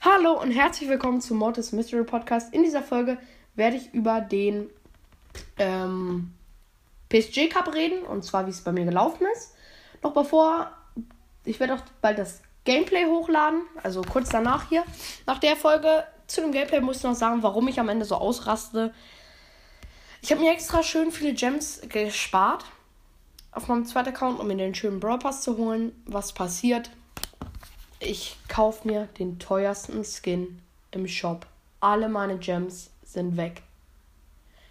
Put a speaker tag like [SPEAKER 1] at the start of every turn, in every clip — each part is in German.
[SPEAKER 1] Hallo und herzlich willkommen zum Mortis Mystery Podcast. In dieser Folge werde ich über den ähm, PSG Cup reden und zwar wie es bei mir gelaufen ist. Noch bevor, ich werde auch bald das Gameplay hochladen, also kurz danach hier. Nach der Folge zu dem Gameplay muss ich noch sagen, warum ich am Ende so ausraste. Ich habe mir extra schön viele Gems gespart auf meinem zweiten Account, um mir den schönen Brawl Pass zu holen. Was passiert? Ich kaufe mir den teuersten Skin im Shop. Alle meine Gems sind weg.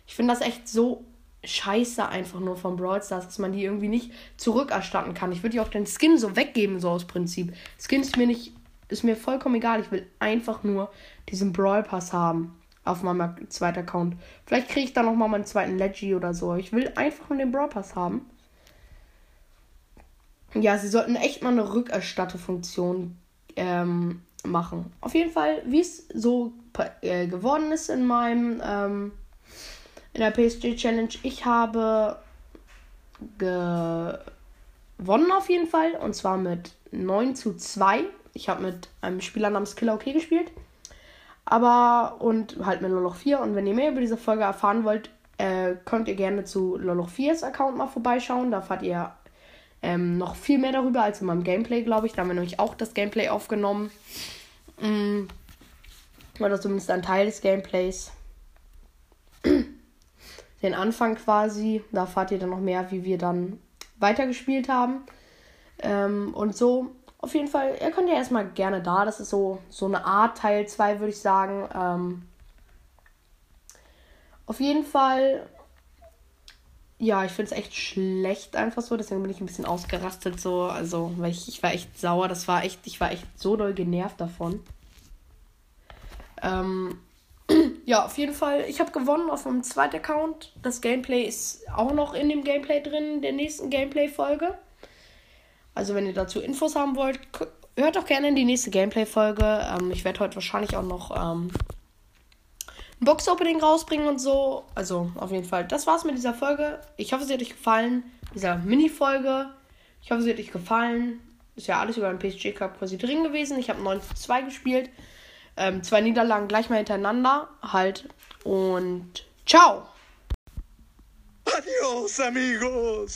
[SPEAKER 1] Ich finde das echt so scheiße einfach nur von Brawl Stars, dass man die irgendwie nicht zurückerstatten kann. Ich würde die auch den Skin so weggeben, so aus Prinzip. Skin ist mir nicht, ist mir vollkommen egal. Ich will einfach nur diesen Brawl Pass haben auf meinem zweiten Account. Vielleicht kriege ich dann nochmal meinen zweiten Leggy oder so. Ich will einfach nur den Brawl Pass haben. Ja, sie sollten echt mal eine Rückerstattefunktion ähm, machen. Auf jeden Fall, wie es so äh, geworden ist in meinem ähm, in der PSG Challenge. Ich habe gewonnen auf jeden Fall. Und zwar mit 9 zu 2. Ich habe mit einem Spieler namens Killer OK gespielt. Aber und halt mit Loloch 4. Und wenn ihr mehr über diese Folge erfahren wollt, äh, könnt ihr gerne zu Loloch 4s Account mal vorbeischauen. Da fahrt ihr ähm, noch viel mehr darüber als in meinem Gameplay, glaube ich. Da haben wir nämlich auch das Gameplay aufgenommen. Mm. Oder zumindest ein Teil des Gameplays den Anfang quasi. Da erfahrt ihr dann noch mehr, wie wir dann weitergespielt haben. Ähm, und so, auf jeden Fall, ihr könnt ja erstmal gerne da. Das ist so, so eine Art Teil 2, würde ich sagen. Ähm, auf jeden Fall, ja, ich finde es echt schlecht einfach so. Deswegen bin ich ein bisschen ausgerastet so. Also, weil ich, ich war echt sauer. Das war echt, ich war echt so doll genervt davon. Ähm, ja, auf jeden Fall. Ich habe gewonnen auf meinem zweiten Account. Das Gameplay ist auch noch in dem Gameplay drin, der nächsten Gameplay-Folge. Also, wenn ihr dazu Infos haben wollt, hört doch gerne in die nächste Gameplay-Folge. Ähm, ich werde heute wahrscheinlich auch noch ähm, ein Box-Opening rausbringen und so. Also, auf jeden Fall. Das war's mit dieser Folge. Ich hoffe, sie hat euch gefallen. Dieser Mini-Folge. Ich hoffe, sie hat euch gefallen. Ist ja alles über den PSG Cup quasi drin gewesen. Ich habe 9 zu 2 gespielt. Ähm, zwei Niederlagen gleich mal hintereinander halt. Und ciao.
[SPEAKER 2] Adios, amigos.